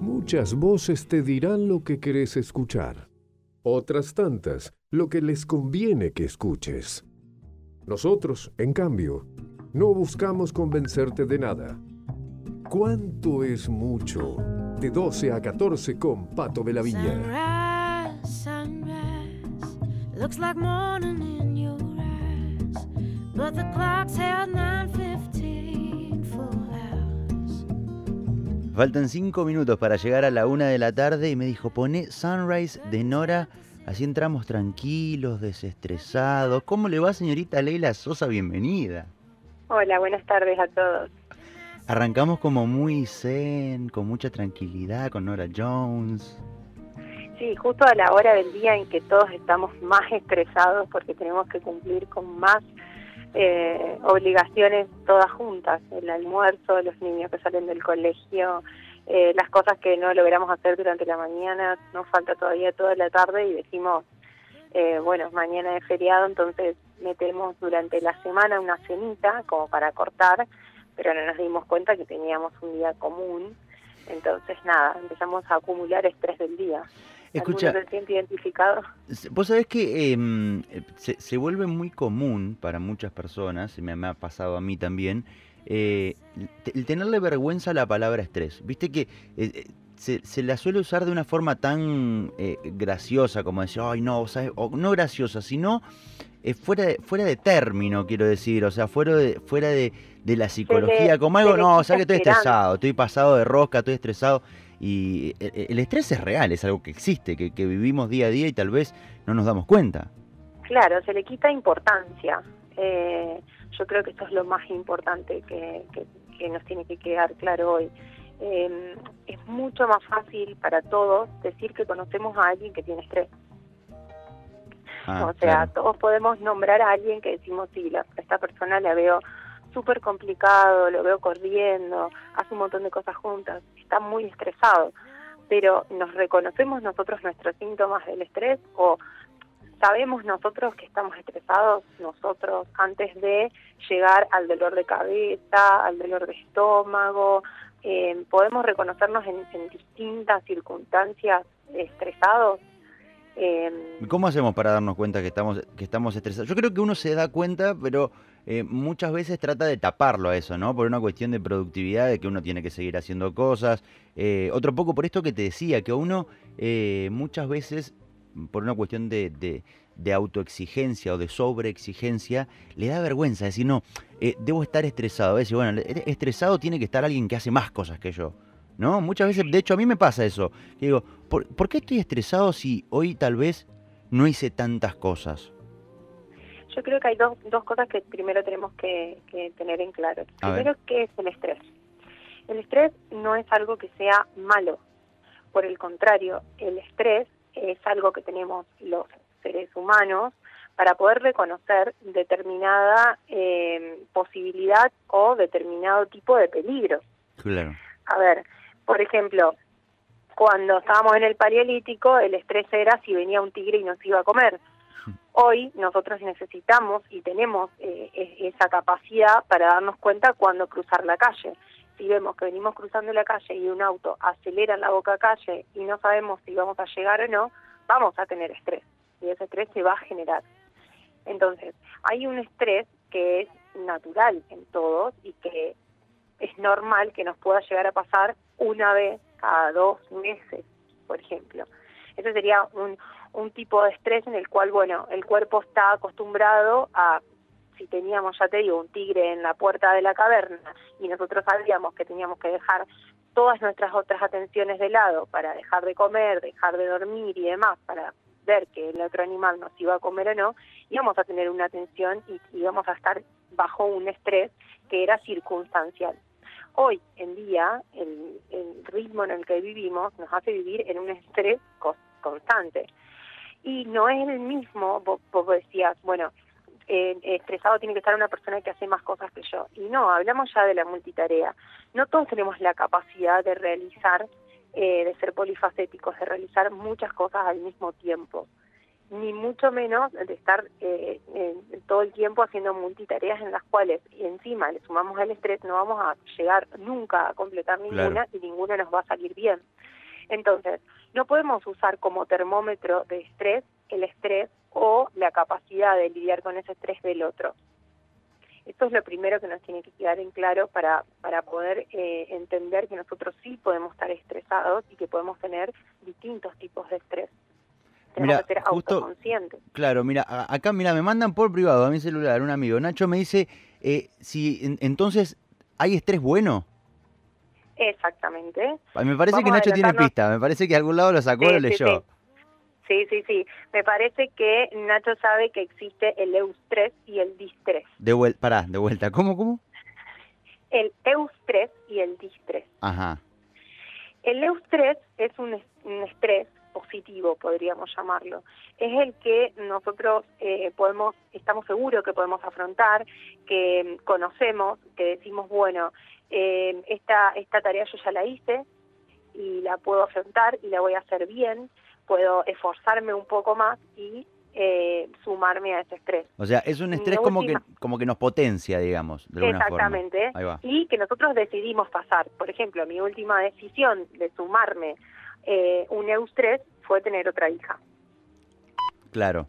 Muchas voces te dirán lo que querés escuchar. Otras tantas, lo que les conviene que escuches. Nosotros, en cambio, no buscamos convencerte de nada. ¿Cuánto es mucho? De 12 a 14 con Pato de la Viña. Looks like morning in your eyes, but the clock's held 9:15 Faltan cinco minutos para llegar a la una de la tarde y me dijo, pone Sunrise de Nora, así entramos tranquilos, desestresados. ¿Cómo le va, señorita Leila Sosa? Bienvenida. Hola, buenas tardes a todos. Arrancamos como muy zen, con mucha tranquilidad, con Nora Jones. Sí, justo a la hora del día en que todos estamos más estresados porque tenemos que cumplir con más eh, obligaciones todas juntas, el almuerzo, los niños que salen del colegio, eh, las cosas que no logramos hacer durante la mañana, nos falta todavía toda la tarde y decimos, eh, bueno, mañana es feriado, entonces metemos durante la semana una cenita como para cortar pero no nos dimos cuenta que teníamos un día común. Entonces, nada, empezamos a acumular estrés del día. Escucha, se identificado? Vos sabés que em, se, vuelve muy común para muchas personas, y me, me ha pasado a mí también, eh, el tenerle vergüenza a la palabra estrés. Viste que eh, eh, se, se, la suele usar de una forma tan graciosa como decir, ay no, o no graciosa, sino fuera, de, fuera de término, quiero decir, o sea, fuera de, fuera de, de la psicología, como algo, no, o sea que estoy estresado, estoy pasado de rosca, estoy estresado. Y el, estrés es real, es algo que existe, que, vivimos día a día y tal vez no nos damos cuenta. Claro, se le quita importancia. Eh, yo creo que esto es lo más importante que, nos tiene que quedar claro hoy. Eh, es mucho más fácil para todos decir que conocemos a alguien que tiene estrés. Ah, o sea, todos podemos nombrar a alguien que decimos, sí, la, esta persona la veo súper complicado, lo veo corriendo, hace un montón de cosas juntas, está muy estresado, pero ¿nos reconocemos nosotros nuestros síntomas del estrés o sabemos nosotros que estamos estresados nosotros antes de llegar al dolor de cabeza, al dolor de estómago? Eh, ¿Podemos reconocernos en, en distintas circunstancias estresados? Eh, ¿Cómo hacemos para darnos cuenta que estamos, que estamos estresados? Yo creo que uno se da cuenta, pero eh, muchas veces trata de taparlo a eso, ¿no? Por una cuestión de productividad, de que uno tiene que seguir haciendo cosas. Eh, otro poco por esto que te decía, que uno eh, muchas veces, por una cuestión de, autoexigencia o de sobreexigencia, le da vergüenza decir, no, debo estar estresado. A veces, bueno, estresado tiene que estar alguien que hace más cosas que yo. ¿No? Muchas veces, de hecho, a mí me pasa eso. digo, ¿por, ¿por qué estoy estresado si hoy tal vez no hice tantas cosas? Yo creo que hay dos, dos cosas que primero tenemos que, tener en claro. Primero, ¿qué es el estrés? El estrés no es algo que sea malo. Por el contrario, el estrés es algo que tenemos los seres humanos para poder reconocer determinada eh, posibilidad o determinado tipo de peligro. Claro. A ver, por ejemplo, cuando estábamos en el paleolítico, el estrés era si venía un tigre y nos iba a comer. Hoy nosotros necesitamos y tenemos eh, esa capacidad para darnos cuenta cuando cruzar la calle. Si vemos que venimos cruzando la calle y un auto acelera en la boca calle y no sabemos si vamos a llegar o no, vamos a tener estrés y ese estrés se va a generar. Entonces, hay un estrés que es natural en todos y que es normal que nos pueda llegar a pasar una vez cada dos meses, por ejemplo. Ese sería un, un tipo de estrés en el cual, bueno, el cuerpo está acostumbrado a, si teníamos, ya te digo, un tigre en la puerta de la caverna y nosotros sabíamos que teníamos que dejar todas nuestras otras atenciones de lado para dejar de comer, dejar de dormir y demás, para ver que el otro animal nos iba a comer o no, íbamos a tener una atención y íbamos a estar bajo un estrés que era circunstancial. Hoy en día, el, el ritmo en el que vivimos nos hace vivir en un estrés constante y no es el mismo, vos, decías, bueno, eh, estresado tiene que estar una persona que hace más cosas que yo. Y no, hablamos ya de la multitarea. No todos tenemos la capacidad de realizar, eh, de ser polifacéticos, de realizar muchas cosas al mismo tiempo, ni mucho menos de estar eh, todo el tiempo haciendo multitareas en las cuales y encima le sumamos el estrés, no vamos a llegar nunca a completar ninguna y ninguna nos va a salir bien. Entonces, no podemos usar como termómetro de estrés el estrés o la capacidad de lidiar con ese estrés del otro. Esto es lo primero que nos tiene que quedar en claro para, para poder eh, entender que nosotros sí podemos estar estresados y que podemos tener distintos tipos de estrés. Tenemos mira, que ser justo, autoconscientes. Claro, mira, acá mira, me mandan por privado a mi celular un amigo, Nacho me dice, eh, si entonces hay estrés bueno. Exactamente. Me parece que Nacho tiene pista, me parece que algún lado lo sacó o lo leyó. Sí, sí, sí. Me parece que Nacho sabe que existe el eustrés y el distrés. De vuelta, pará, de vuelta. ¿Cómo, cómo? El eustrés y el distrés. Ajá. El eustrés es un, estrés positivo, podríamos llamarlo. Es el que nosotros eh, podemos, estamos seguros que podemos afrontar, que conocemos, que decimos, bueno, eh, esta, esta tarea yo ya la hice y la puedo afrontar y la voy a hacer bien puedo esforzarme un poco más y eh, sumarme a ese estrés. O sea, es un estrés como que como que nos potencia, digamos, de alguna Exactamente. Y que nosotros decidimos pasar. Por ejemplo, mi última decisión de sumarme eh, un eustrés fue tener otra hija. Claro.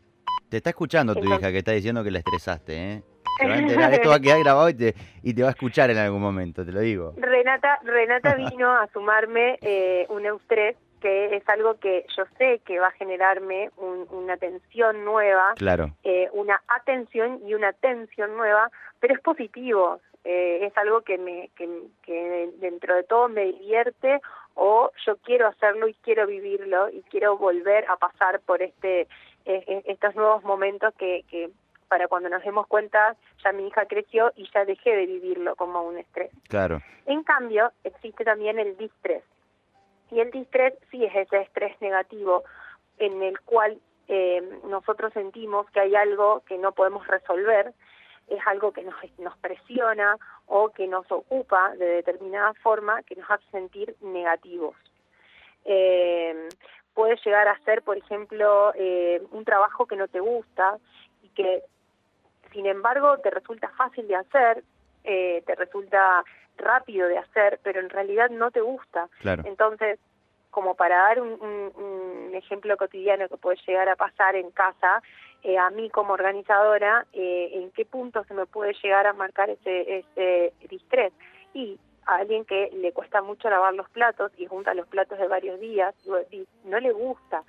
Te está escuchando tu hija que está diciendo que la estresaste, ¿eh? Va a enterar, esto va a quedar grabado y te, y te va a escuchar en algún momento, te lo digo. Renata, Renata vino a sumarme eh, un eustrés que es algo que yo sé que va a generarme una tensión nueva, claro. Eh, una atención y una tensión nueva, pero es positivo, eh, es algo que, me, que, dentro de todo me divierte o yo quiero hacerlo y quiero vivirlo y quiero volver a pasar por este eh, estos nuevos momentos que, que para cuando nos demos cuenta ya mi hija creció y ya dejé de vivirlo como un estrés. Claro. En cambio, existe también el distrés y el distrés sí es ese estrés negativo en el cual eh, nosotros sentimos que hay algo que no podemos resolver, es algo que nos, nos presiona o que nos ocupa de determinada forma que nos hace sentir negativos. Eh, puede llegar a ser, por ejemplo, eh, un trabajo que no te gusta y que, sin embargo, te resulta fácil de hacer, eh, te resulta rápido de hacer, pero en realidad no te gusta. Entonces, como para dar un, ejemplo cotidiano que puede llegar a pasar en casa, eh, a mí como organizadora, eh, en qué punto se me puede llegar a marcar ese, ese distrés. Y a alguien que le cuesta mucho lavar los platos y junta los platos de varios días y no le gusta.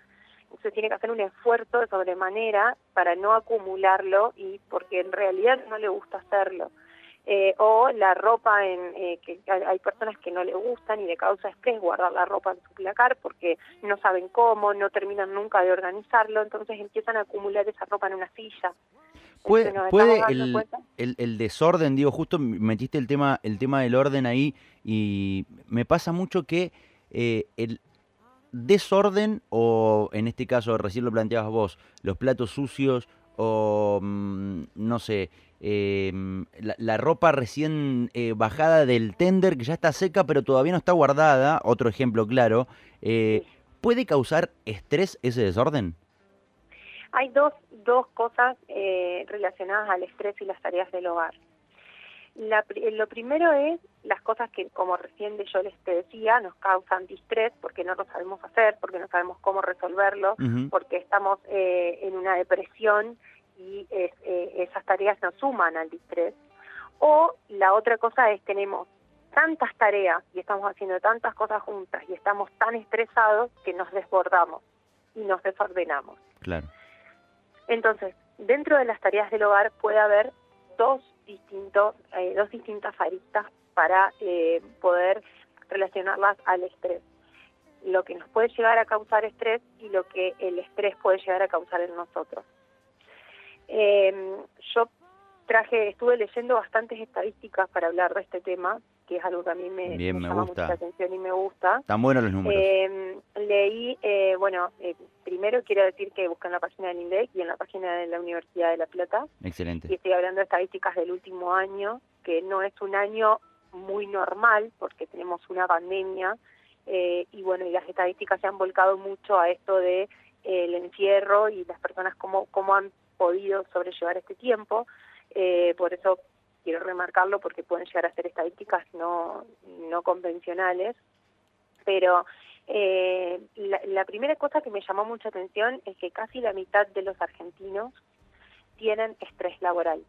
Entonces tiene que hacer un esfuerzo de sobremanera para no acumularlo y porque en realidad no le gusta hacerlo. Eh, o la ropa en eh, que hay personas que no le gustan y de causa estrés guardar la ropa en su placar porque no saben cómo, no terminan nunca de organizarlo, entonces empiezan a acumular esa ropa en una silla. ¿Puede, el, el, desorden, digo, justo metiste el tema, el tema del orden ahí y me pasa mucho que eh, el desorden o en este caso recién lo planteabas vos, los platos sucios o mm, no sé, Em, la, ropa recién eh, bajada del tender que ya está seca pero todavía no está guardada, otro ejemplo claro, eh, ¿puede causar estrés ese desorden? Hay dos, dos cosas eh, relacionadas al estrés y las tareas del hogar. Lo primero es las cosas que, como recién yo les te decía, nos causan distrés porque no lo sabemos hacer, porque no sabemos cómo resolverlo, porque estamos en una depresión y eh, esas tareas nos suman al distrés. O la otra cosa es tenemos tantas tareas y estamos haciendo tantas cosas juntas y estamos tan estresados que nos desbordamos y nos desordenamos. Claro. Entonces, dentro de las tareas del hogar puede haber dos distintos, eh, dos distintas aristas para eh, poder relacionarlas al estrés. Lo que nos puede llegar a causar estrés y lo que el estrés puede llegar a causar en nosotros. Eh, yo traje, estuve leyendo bastantes estadísticas para hablar de este tema, que es algo que a mí me, llama mucho la atención y me gusta. Están buenos los números. Eh, leí, eh, bueno, eh, primero quiero decir que busqué en la página del INDEC y en la página de la Universidad de La Plata. Excelente. Y estoy hablando de estadísticas del último año, que no es un año muy normal porque tenemos una pandemia eh, y bueno, y las estadísticas se han volcado mucho a esto de el encierro y las personas cómo, cómo han podido sobrellevar este tiempo. Eh, por eso quiero remarcarlo porque pueden llegar a ser estadísticas no, no convencionales. Pero Eh, la, primera cosa que me llamó mucha atención es que casi la mitad de los argentinos tienen estrés laboral.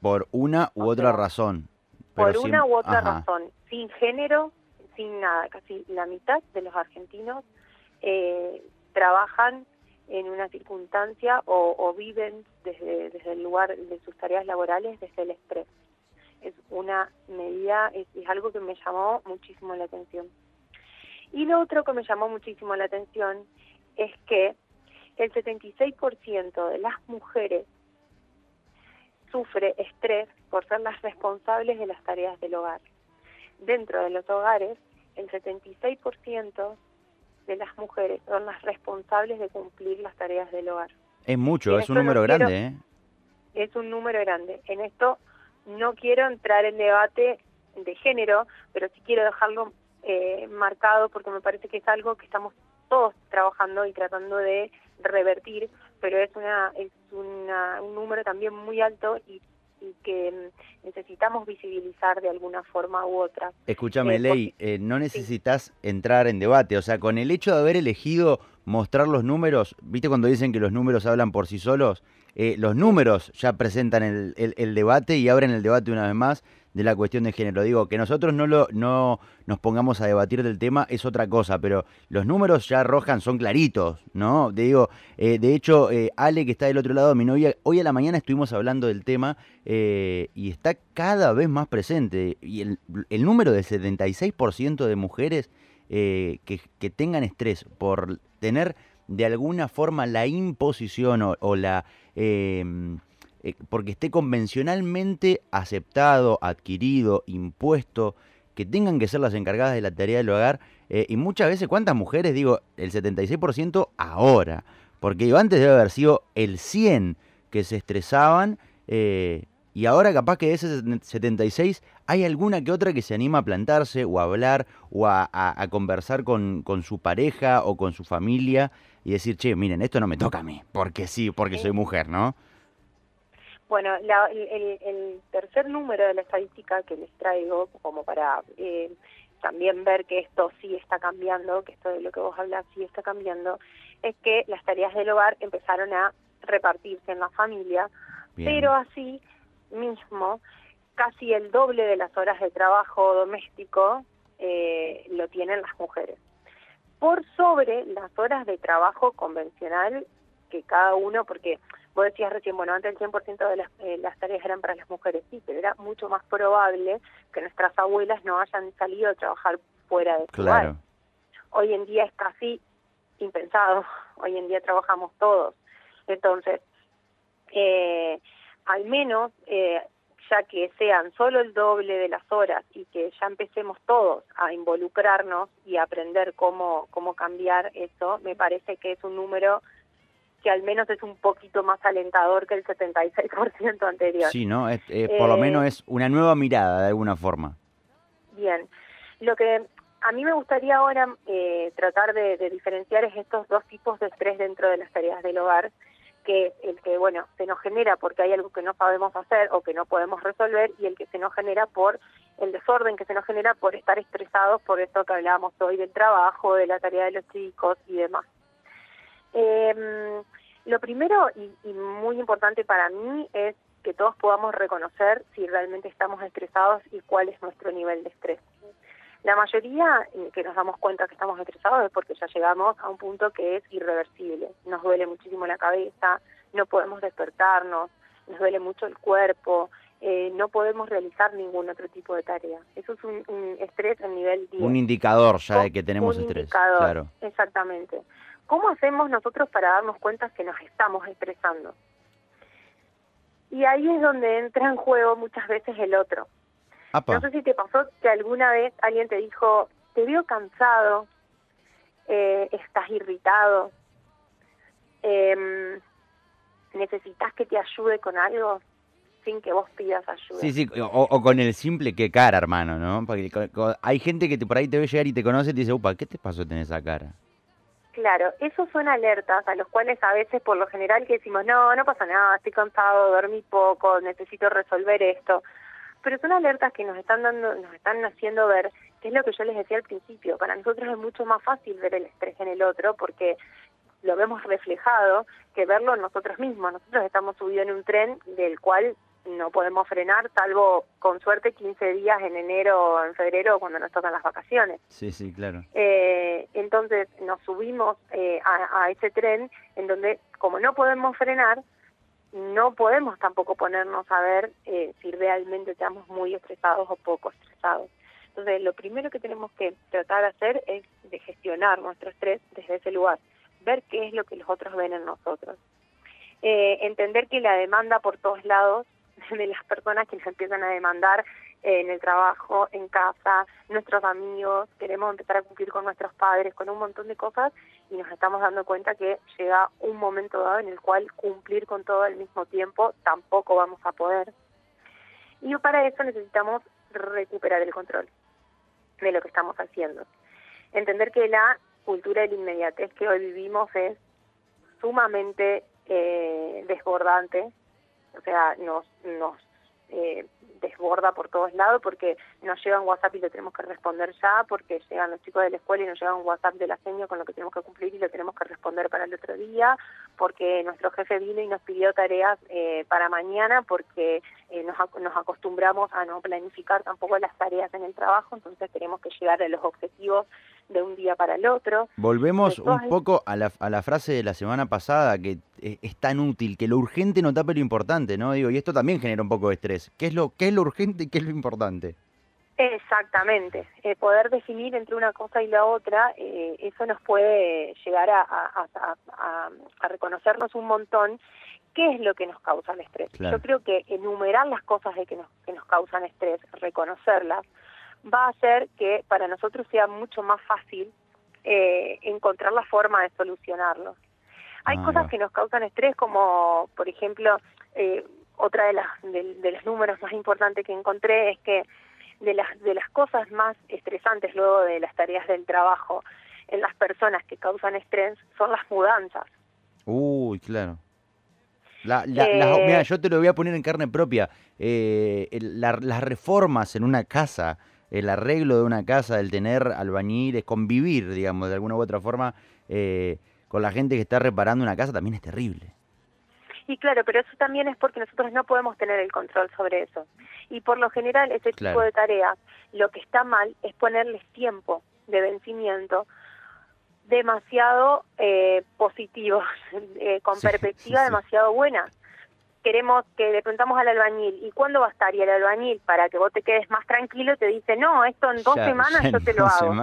Por una u otra razón. por una u otra razón. Sin género, sin nada. Casi la mitad de los argentinos eh, trabajan en una circunstancia o, viven desde, desde el lugar de sus tareas laborales desde el estrés. Es una medida, es, algo que me llamó muchísimo la atención. Y lo otro que me llamó muchísimo la atención es que el 76% de las mujeres sufre estrés por ser las responsables de las tareas del hogar. Dentro de los hogares, el 76% de las mujeres son las responsables de cumplir las tareas del hogar. Es mucho, es un número grande, ¿eh? Es un número grande. En esto no quiero entrar en debate de género, pero sí quiero dejarlo eh, marcado porque me parece que es algo que estamos todos trabajando y tratando de revertir, pero es una es una, un número también muy alto y y que mm, necesitamos visibilizar de alguna forma u otra. Escúchame, eh, Ley, eh, no necesitas entrar en debate, o sea, con el hecho de haber elegido mostrar los números, ¿viste cuando dicen que los números hablan por sí solos? Eh, los números ya presentan el, el, debate y abren el debate una vez más de la cuestión de género. Digo, que nosotros no, lo, no nos pongamos a debatir del tema es otra cosa, pero los números ya arrojan, son claritos, ¿no? Te digo, eh, de hecho, eh, Ale, que está del otro lado, mi novia, hoy a la mañana estuvimos hablando del tema y está cada vez más presente. Y el, número del 76% de mujeres que, que tengan estrés por tener de alguna forma la imposición o, la... Em, eh, porque esté convencionalmente aceptado, adquirido, impuesto, que tengan que ser las encargadas de la tarea del hogar. Eh, y muchas veces, ¿cuántas mujeres? Digo, el 76% ahora. Porque antes debe haber sido el 100 que se estresaban. Eh, y ahora capaz que de ese 76 hay alguna que otra que se anima a plantarse o a hablar o a, conversar con, con, su pareja o con su familia y decir, che, miren, esto no me toca a mí, porque sí, porque soy mujer, ¿no? Bueno, el, tercer número de la estadística que les traigo, como para eh, también ver que esto sí está cambiando, que esto de lo que vos hablas sí está cambiando, es que las tareas del hogar empezaron a repartirse en la familia, pero así mismo casi el doble de las horas de trabajo doméstico eh, lo tienen las mujeres. Por sobre las horas de trabajo convencional que cada uno, porque vos decías recién, bueno, antes el 100% de las, eh, las tareas eran para las mujeres, sí, pero era mucho más probable que nuestras abuelas no hayan salido a trabajar fuera de su claro. Hoy en día es casi impensado, hoy en día trabajamos todos. Entonces, eh, al menos eh, ya que sean solo el doble de las horas y que ya empecemos todos a involucrarnos y a aprender cómo, cómo cambiar eso, me parece que es un número que al menos es un poquito más alentador que el 76% anterior. Sí, ¿no? por lo eh, menos es una nueva mirada de alguna forma. Bien. Lo que a mí me gustaría ahora eh, tratar de, de diferenciar es estos dos tipos de estrés dentro de las tareas del hogar que el que bueno se nos genera porque hay algo que no sabemos hacer o que no podemos resolver y el que se nos genera por el desorden que se nos genera por estar estresados por esto que hablábamos hoy del trabajo de la tarea de los chicos y demás eh, lo primero y, y muy importante para mí es que todos podamos reconocer si realmente estamos estresados y cuál es nuestro nivel de estrés la mayoría eh, que nos damos cuenta que estamos estresados es porque ya llegamos a un punto que es irreversible. Nos duele muchísimo la cabeza, no podemos despertarnos, nos duele mucho el cuerpo, eh, no podemos realizar ningún otro tipo de tarea. Eso es un, estrés a nivel 10. Un indicador ya de que tenemos un estrés. Indicador, claro. Exactamente. ¿Cómo hacemos nosotros para darnos cuenta que nos estamos estresando? Y ahí es donde entra en juego muchas veces el otro. No sé si te pasó que alguna vez alguien te dijo, te veo cansado, eh, estás irritado, eh, necesitas que te ayude con algo sin que vos pidas ayuda. Sí, sí, o, con el simple que cara, hermano, ¿no? Porque hay gente que por ahí te ve llegar y te conoce y te dice, upa, ¿qué te pasó tener esa cara? Claro, esos son alertas a los cuales a veces por lo general que decimos, no, no pasa nada, estoy cansado, dormí poco, necesito resolver esto pero son alertas que nos están dando, nos están haciendo ver que es lo que yo les decía al principio. Para nosotros es mucho más fácil ver el estrés en el otro porque lo vemos reflejado que verlo nosotros mismos. Nosotros estamos subidos en un tren del cual no podemos frenar, salvo con suerte 15 días en enero o en febrero cuando nos tocan las vacaciones. Sí, sí, claro. Eh, entonces nos subimos eh, a, ese tren en donde como no podemos frenar, no podemos tampoco ponernos a ver eh, si realmente estamos muy estresados o poco estresados. Entonces lo primero que tenemos que tratar de hacer es de gestionar nuestro estrés desde ese lugar, ver qué es lo que los otros ven en nosotros. entender que la demanda por todos lados de las personas que nos empiezan a demandar en el trabajo, en casa, nuestros amigos, queremos empezar a cumplir con nuestros padres, con un montón de cosas y nos estamos dando cuenta que llega un momento dado en el cual cumplir con todo al mismo tiempo tampoco vamos a poder. Y para eso necesitamos recuperar el control de lo que estamos haciendo. Entender que la cultura de la inmediatez que hoy vivimos es sumamente eh, desbordante o sea, nos, nos eh, desborda por todos lados porque nos llega un WhatsApp y lo tenemos que responder ya, porque llegan los chicos de la escuela y nos llega un WhatsApp de la seño con lo que tenemos que cumplir y lo tenemos que responder para el otro día, porque nuestro jefe vino y nos pidió tareas eh, para mañana, porque eh, nos, nos acostumbramos a no planificar tampoco las tareas en el trabajo, entonces tenemos que llegar a los objetivos de un día para el otro. Volvemos un poco a la, a la frase de la semana pasada, que es, tan útil, que lo urgente no tape lo importante, ¿no? Digo, y esto también genera un poco de estrés. ¿Qué es lo, qué es lo urgente y qué es lo importante? Exactamente, eh, poder definir entre una cosa y la otra, eh, eso nos puede llegar a, a, reconocernos un montón qué es lo que nos causa el estrés. Yo creo que enumerar las cosas de que nos, que nos causan estrés, reconocerlas, va a hacer que para nosotros sea mucho más fácil eh, encontrar la forma de solucionarlo. Hay ah, cosas que nos causan estrés, como por ejemplo, eh, otra de, las, de, los números más importantes que encontré es que de las, de las cosas más estresantes luego de las tareas del trabajo en las personas que causan estrés son las mudanzas. Uy, claro. La, eh, mira, yo te lo voy a poner en carne propia. las reformas en una casa el arreglo de una casa, el tener albañiles, convivir, digamos, de alguna u otra forma, eh, con la gente que está reparando una casa también es terrible. Y claro, pero eso también es porque nosotros no podemos tener el control sobre eso. Y por lo general, ese tipo de tareas, lo que está mal es ponerles tiempo de vencimiento demasiado eh, positivos, eh, con perspectiva demasiado buena queremos que le preguntamos al albañil, ¿y cuándo va a estar? Y el albañil, para que vos te quedes más tranquilo, te dice, no, esto en dos semanas yo te lo hago.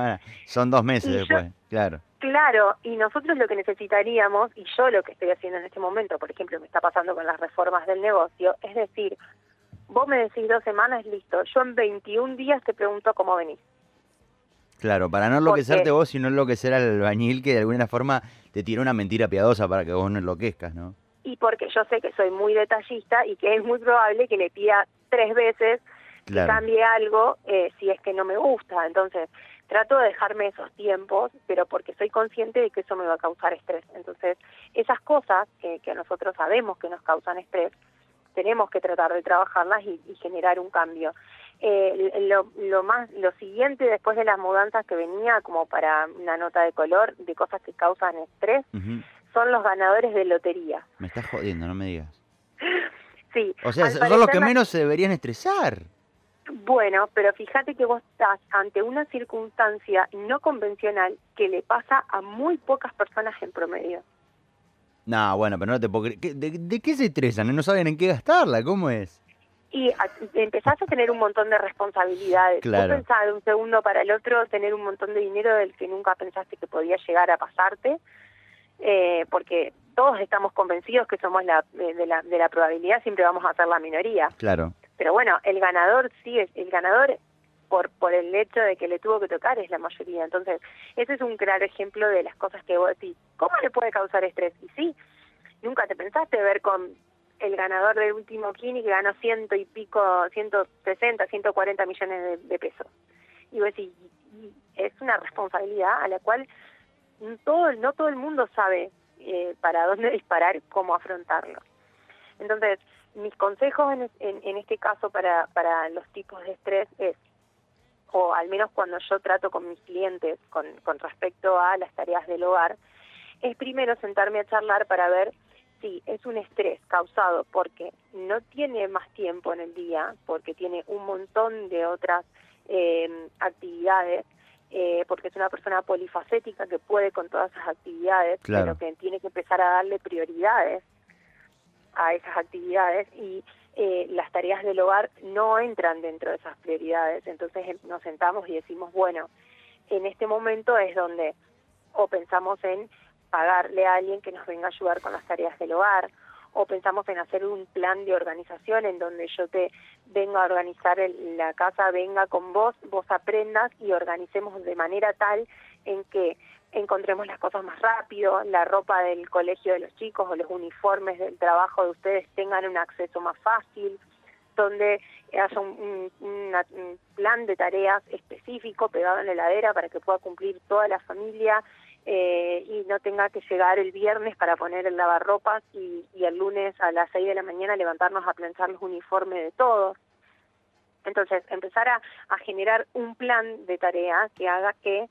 Son dos meses después, claro. Claro, y nosotros lo que necesitaríamos, y yo lo que estoy haciendo en este momento, por ejemplo, me está pasando con las reformas del negocio, es decir, vos me decís dos semanas, listo, yo en 21 días te pregunto cómo venís. Claro, para no enloquecerte vos, sino enloquecer al albañil que de alguna forma te tira una mentira piadosa para que vos no enloquezcas, ¿no? Y porque yo sé que soy muy detallista y que es muy probable que le pida tres veces que cambie algo eh, si es que no me gusta. Entonces, trato de dejarme esos tiempos, pero porque soy consciente de que eso me va a causar estrés. Entonces, esas cosas que, que nosotros sabemos que nos causan estrés, tenemos que tratar de trabajarlas y, generar un cambio. Eh, lo, lo, más, lo siguiente después de las mudanzas que venía como para una nota de color de cosas que causan estrés, son los ganadores de lotería. Me estás jodiendo, no me digas. sí. O sea, son los que menos se deberían estresar. Bueno, pero fíjate que vos estás ante una circunstancia no convencional que le pasa a muy pocas personas en promedio. No, bueno, pero no te puedo creer. ¿De, qué se estresan? ¿No saben en qué gastarla? ¿Cómo es? Y empezás a tener un montón de responsabilidades. Claro. Vos pensás de un segundo para el otro tener un montón de dinero del que nunca pensaste que podía llegar a pasarte eh, porque todos estamos convencidos que somos la, de, la, de la probabilidad, siempre vamos a ser la minoría. Claro. Pero bueno, el ganador sí, es el ganador por, por el hecho de que le tuvo que tocar es la mayoría. Entonces, ese es un claro ejemplo de las cosas que vos decís, ¿cómo le puede causar estrés? Y sí, nunca te pensaste ver con el ganador del último Kini que ganó ciento y pico, ciento sesenta, ciento cuarenta millones de, de pesos. Y vos decís, es una responsabilidad a la cual todo, no todo el mundo sabe eh, para dónde disparar, cómo afrontarlo. Entonces, mis consejos en, en, este caso para, para los tipos de estrés es o al menos cuando yo trato con mis clientes con, con respecto a las tareas del hogar, es primero sentarme a charlar para ver si es un estrés causado porque no tiene más tiempo en el día, porque tiene un montón de otras eh, actividades, eh, porque es una persona polifacética que puede con todas esas actividades, pero que tiene que empezar a darle prioridades a esas actividades y eh, las tareas del hogar no entran dentro de esas prioridades. Entonces em, nos sentamos y decimos, bueno, en este momento es donde o pensamos en pagarle a alguien que nos venga a ayudar con las tareas del hogar, o pensamos en hacer un plan de organización en donde yo te venga a organizar la casa, venga con vos, vos aprendas y organicemos de manera tal en que encontremos las cosas más rápido, la ropa del colegio de los chicos o los uniformes del trabajo de ustedes tengan un acceso más fácil, donde haya un, un plan de tareas específico pegado en la heladera para que pueda cumplir toda la familia eh, y no tenga que llegar el viernes para poner el lavarropas y, y el lunes a las 6 de la mañana levantarnos a planchar los uniformes de todos. Entonces, empezar a, a generar un plan de tarea que haga que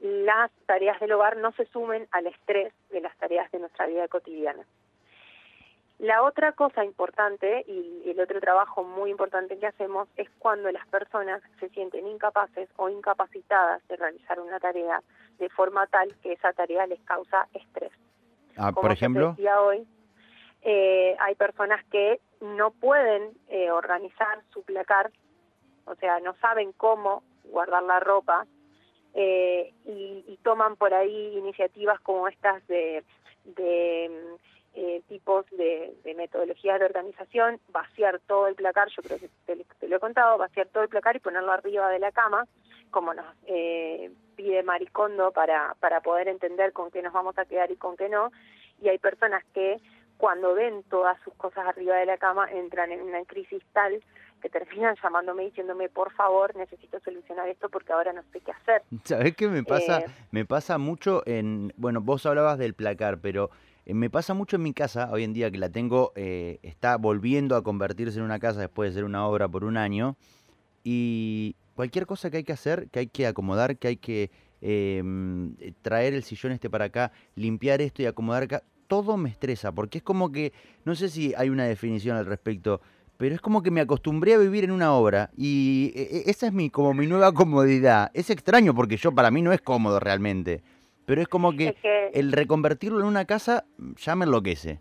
las tareas del hogar no se sumen al estrés de las tareas de nuestra vida cotidiana. La otra cosa importante y el otro trabajo muy importante que hacemos es cuando las personas se sienten incapaces o incapacitadas de realizar una tarea de forma tal que esa tarea les causa estrés. Ah, por ejemplo. Decía hoy, eh, hay personas que no pueden eh, organizar su placar, o sea, no saben cómo guardar la ropa eh, y, y, toman por ahí iniciativas como estas de, de eh, tipos de, metodologías de organización, vaciar todo el placar, yo creo que te, lo he contado, vaciar todo el placar y ponerlo arriba de la cama, como nos eh, pide Maricondo para, para poder entender con qué nos vamos a quedar y con qué no. Y hay personas que cuando ven todas sus cosas arriba de la cama entran en una crisis tal que terminan llamándome diciéndome por favor necesito solucionar esto porque ahora no sé qué hacer. ¿Sabes qué me pasa? Eh, me pasa mucho en, bueno, vos hablabas del placar, pero me pasa mucho en mi casa, hoy en día que la tengo, eh, está volviendo a convertirse en una casa después de ser una obra por un año. Y cualquier cosa que hay que hacer, que hay que acomodar, que hay que em, traer el sillón este para acá, limpiar esto y acomodar acá, todo me estresa, porque es como que, no sé si hay una definición al respecto, pero es como que me acostumbré a vivir en una obra y esa es mi como mi nueva comodidad. Es extraño porque yo para mí no es cómodo realmente. Pero es como que, el reconvertirlo en una casa ya me enloquece.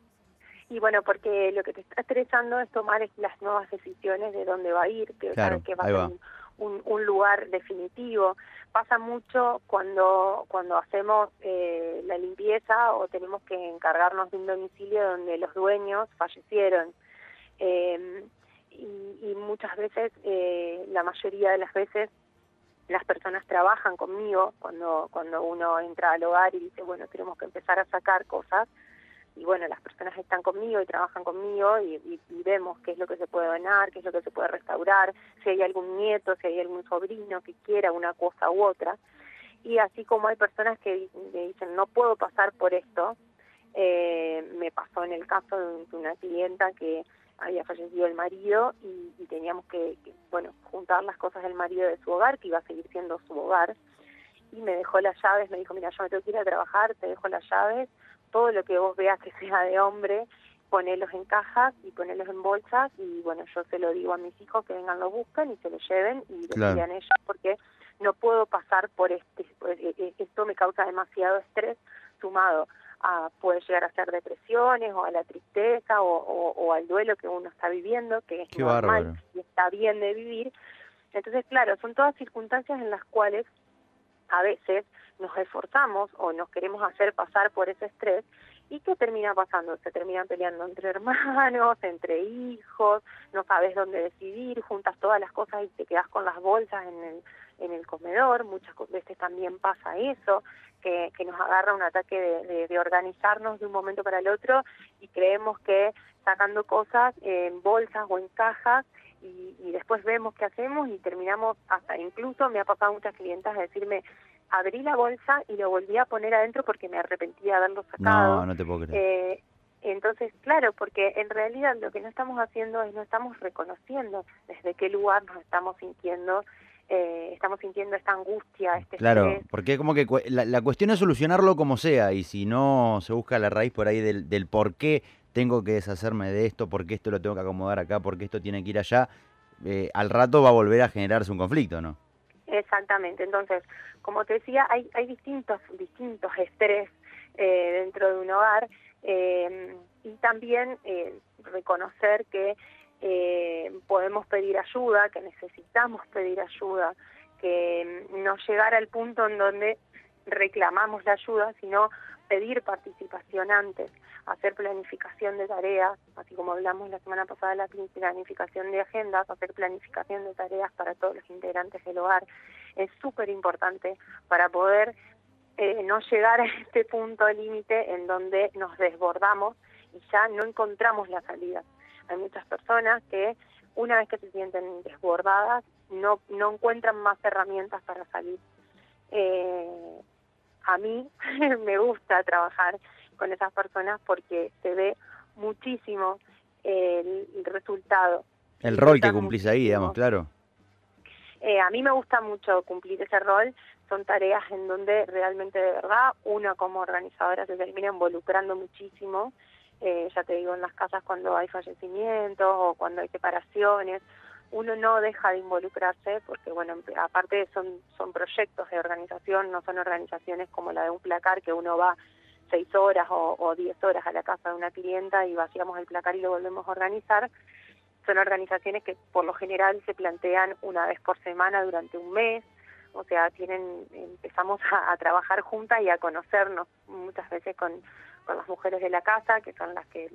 Y bueno, porque lo que te está estresando es tomar las nuevas decisiones de dónde va a ir, que claro, que va a ser un, un, lugar definitivo. Pasa mucho cuando, cuando hacemos eh, la limpieza o tenemos que encargarnos de un domicilio donde los dueños fallecieron. Eh, y, y, muchas veces, eh, la mayoría de las veces, las personas trabajan conmigo cuando cuando uno entra al hogar y dice bueno tenemos que empezar a sacar cosas y bueno las personas están conmigo y trabajan conmigo y, vemos qué es lo que se puede donar qué es lo que se puede restaurar si hay algún nieto si hay algún sobrino que quiera una cosa u otra. Y así como hay personas que dicen no puedo pasar por esto eh, me pasó en el caso de una clienta que había fallecido el marido y, teníamos que, bueno, juntar las cosas del marido de su hogar, que iba a seguir siendo su hogar, y me dejó las llaves, me dijo, mira, yo me tengo que ir a trabajar, te dejo las llaves, todo lo que vos veas que sea de hombre, ponelos en cajas y ponelos en bolsas, y bueno, yo se lo digo a mis hijos que vengan, lo busquen y se lo lleven y lo claro. ellos, porque no puedo pasar por este, e, e, esto me causa demasiado estrés sumado puede llegar a ser depresiones o a la tristeza o, al duelo que uno está viviendo, que es normal y está bien de vivir. Entonces, claro, son todas circunstancias en las cuales a veces nos esforzamos o nos queremos hacer pasar por ese estrés y ¿qué termina pasando? Se terminan peleando entre hermanos, entre hijos, no sabes dónde decidir, juntas todas las cosas y te quedas con las bolsas en el, en el comedor, muchas veces también pasa eso, que, que nos agarra un ataque de, de, organizarnos de un momento para el otro y creemos que sacando cosas en bolsas o en cajas y, y después vemos qué hacemos y terminamos hasta incluso me ha pasado muchas clientas a decirme abrí la bolsa y lo volví a poner adentro porque me arrepentí de haberlo sacado. No, no te puedo creer. Eh, entonces, claro, porque en realidad lo que no estamos haciendo es no estamos reconociendo desde qué lugar nos estamos sintiendo eh, estamos sintiendo esta angustia, este Claro, porque como que la, cuestión es solucionarlo como sea, y si no se busca la raíz por ahí del, del por qué tengo que deshacerme de esto, por qué esto lo tengo que acomodar acá, por qué esto tiene que ir allá, eh, al rato va a volver a generarse un conflicto, ¿no? Exactamente, entonces, como te decía, hay, hay distintos, distintos estrés eh, dentro de un hogar eh, y también reconocer que podemos pedir ayuda, que necesitamos pedir ayuda, que no llegar al punto en donde reclamamos la ayuda, sino pedir participación antes, hacer planificación de tareas, así como hablamos la semana pasada de la planificación de agendas, hacer planificación de tareas para todos los integrantes del hogar, es súper importante para poder eh, no llegar a este punto límite en donde nos desbordamos y ya no encontramos la salida. Hay muchas personas que una vez que se sienten desbordadas no, no encuentran más herramientas para salir. Eh, a mí me gusta trabajar con esas personas porque se ve muchísimo el, resultado. El rol que cumplís ahí, digamos, claro. Eh, a mí me gusta mucho cumplir ese rol. Son tareas en donde realmente de verdad una como organizadora se termina involucrando muchísimo. Eh, ya te digo, en las casas cuando hay fallecimientos o cuando hay separaciones uno no deja de involucrarse porque, bueno, aparte son, son proyectos de organización, no son organizaciones como la de un placar que uno va seis horas o, diez horas a la casa de una clienta y vaciamos el placar y lo volvemos a organizar. Son organizaciones que por lo general se plantean una vez por semana durante un mes, o sea, tienen empezamos a, trabajar juntas y a conocernos muchas veces con, con las mujeres de la casa, que son las que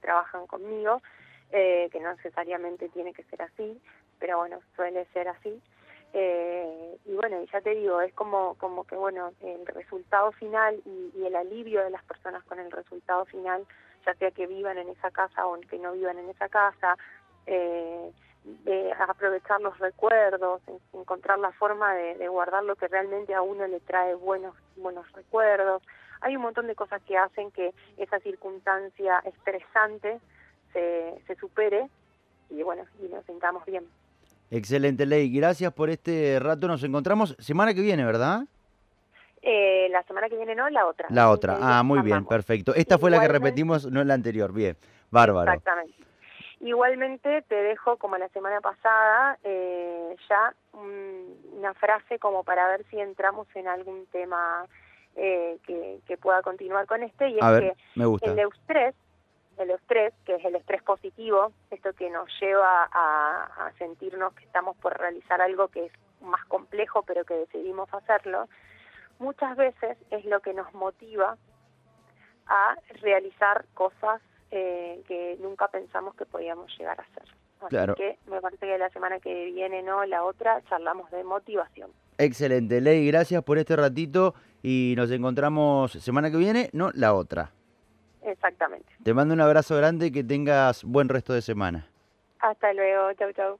trabajan conmigo, eh, que no necesariamente tiene que ser así, pero bueno, suele ser así. Eh, y bueno, ya te digo, es como, como que bueno, el resultado final y, el alivio de las personas con el resultado final, ya sea que vivan en esa casa o que no vivan en esa casa, eh, aprovechar los recuerdos, encontrar la forma de, de, guardar lo que realmente a uno le trae buenos, buenos recuerdos. Hay un montón de cosas que hacen que esa circunstancia estresante se, supere y bueno, y nos sintamos bien. Excelente, Ley. Gracias por este rato. Nos encontramos semana que viene, ¿verdad? Eh, la semana que viene no, la otra. La otra. Ah, muy bien, perfecto. Esta fue la que repetimos, no la anterior. Bien, bárbaro. Exactamente. Igualmente te dejo, como la semana pasada, eh, ya una frase como para ver si entramos en algún tema eh, que, pueda continuar con este, y es que me gusta. el eustrés el estrés, que es el estrés positivo, esto que nos lleva a, sentirnos que estamos por realizar algo que es más complejo, pero que decidimos hacerlo, muchas veces es lo que nos motiva a realizar cosas eh, que nunca pensamos que podíamos llegar a hacer. Así que me parece que la semana que viene, no, la otra, charlamos de motivación. Excelente, Ley, gracias por este ratito y nos encontramos semana que viene, no, la otra. Exactamente. Te mando un abrazo grande y que tengas buen resto de semana. Hasta luego, chau chau.